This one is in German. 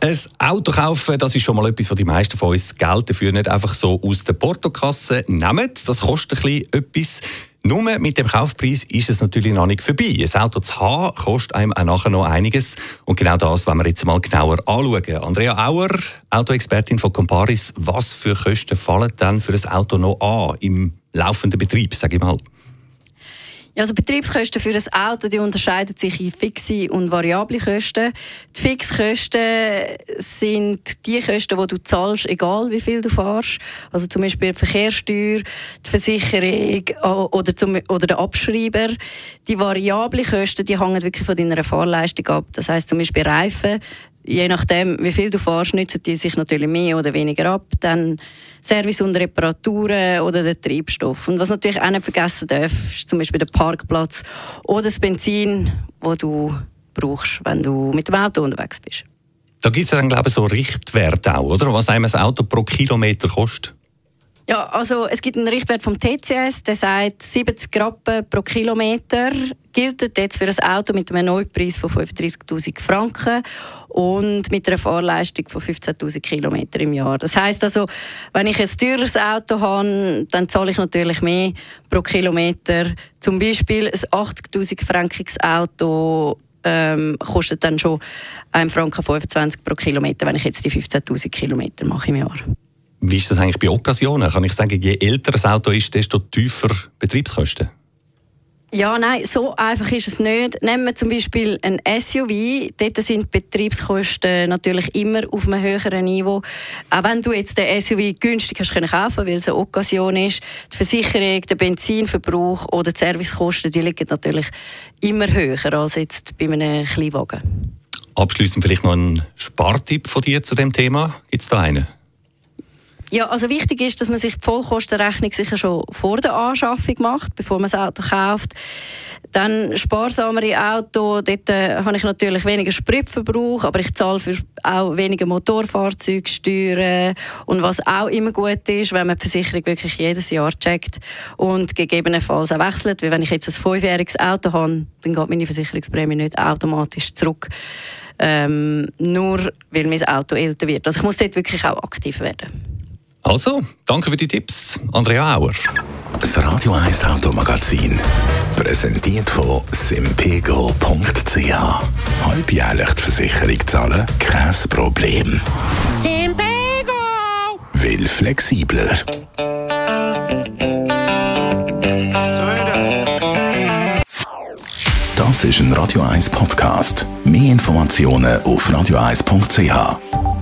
Ein Auto kaufen, das ist schon mal etwas, was die meisten von uns Geld dafür nicht einfach so aus der Portokasse nehmen. Das kostet ein bisschen etwas. Nur mit dem Kaufpreis ist es natürlich noch nicht vorbei. Ein Auto zu haben kostet einem auch nachher noch einiges. Und genau das wollen wir jetzt mal genauer anschauen. Andrea Auer, Autoexpertin von Comparis. Was für Kosten fallen denn für ein Auto noch an im laufenden Betrieb, sage ich mal? Ja, also Betriebskosten für ein Auto die unterscheiden sich in fixe und variable Kosten. Die Fixkosten sind die Kosten, die du zahlst, egal wie viel du fährst. Also zum Beispiel die Verkehrssteuer, die Versicherung oder, zum, oder der Abschreiber. Die variable Kosten die hängen wirklich von deiner Fahrleistung ab. Das heißt zum Beispiel Reifen je nachdem, wie viel du fährst, nützen die sich natürlich mehr oder weniger ab. Dann Service und Reparaturen oder der Treibstoff. Und was natürlich auch nicht vergessen darf, ist zum Beispiel der Parkplatz oder das Benzin, das du brauchst, wenn du mit dem Auto unterwegs bist. Da gibt es dann, glaube ich, so Richtwerte auch, oder? Was einem ein Auto pro Kilometer kostet. Ja, also es gibt einen Richtwert vom TCS, der sagt 70 Rappen pro Kilometer gilt jetzt für ein Auto mit einem Neupreis von 35.000 Franken und mit einer Fahrleistung von 15.000 Kilometer im Jahr. Das heißt also, wenn ich ein teures Auto habe, dann zahle ich natürlich mehr pro Kilometer. Zum Beispiel ein 80.000 Frankiges Auto ähm, kostet dann schon 1 Franken 25 pro Kilometer, wenn ich jetzt die 15.000 Kilometer mache im Jahr. Wie ist das eigentlich bei Occasionen? Kann ich sagen, je älter das Auto ist, desto tiefer Betriebskosten? Ja, nein, so einfach ist es nicht. Nehmen wir zum Beispiel ein SUV. Dort sind die Betriebskosten natürlich immer auf einem höheren Niveau. Auch wenn du jetzt den SUV günstig hast können kaufen, weil es eine Occasion ist, die Versicherung, der Benzinverbrauch oder die Servicekosten, die liegen natürlich immer höher als jetzt bei einem Kleinwagen. Abschließend vielleicht noch ein Spartipp von dir zu dem Thema. Gibt es da einen? Ja, also wichtig ist, dass man sich die Vollkostenrechnung sicher schon vor der Anschaffung macht, bevor man das Auto kauft. Dann sparsamere Auto, dort äh, habe ich natürlich weniger Spritverbrauch, aber ich zahle für auch weniger Motorfahrzeugsteuern und was auch immer gut ist, wenn man die Versicherung wirklich jedes Jahr checkt und gegebenenfalls auch wechselt, weil wenn ich jetzt ein fünfjähriges Auto habe, dann geht meine Versicherungsprämie nicht automatisch zurück. Ähm, nur weil mein Auto älter wird. Also ich muss dort wirklich auch aktiv werden. Also, danke für die Tipps, Andrea Auer. Das Radio 1 Automagazin. Präsentiert von simpego.ch. Halbjährlich die Versicherung zahlen? Kein Problem. Simpego! Will flexibler. Das ist ein Radio 1 Podcast. Mehr Informationen auf radio1.ch.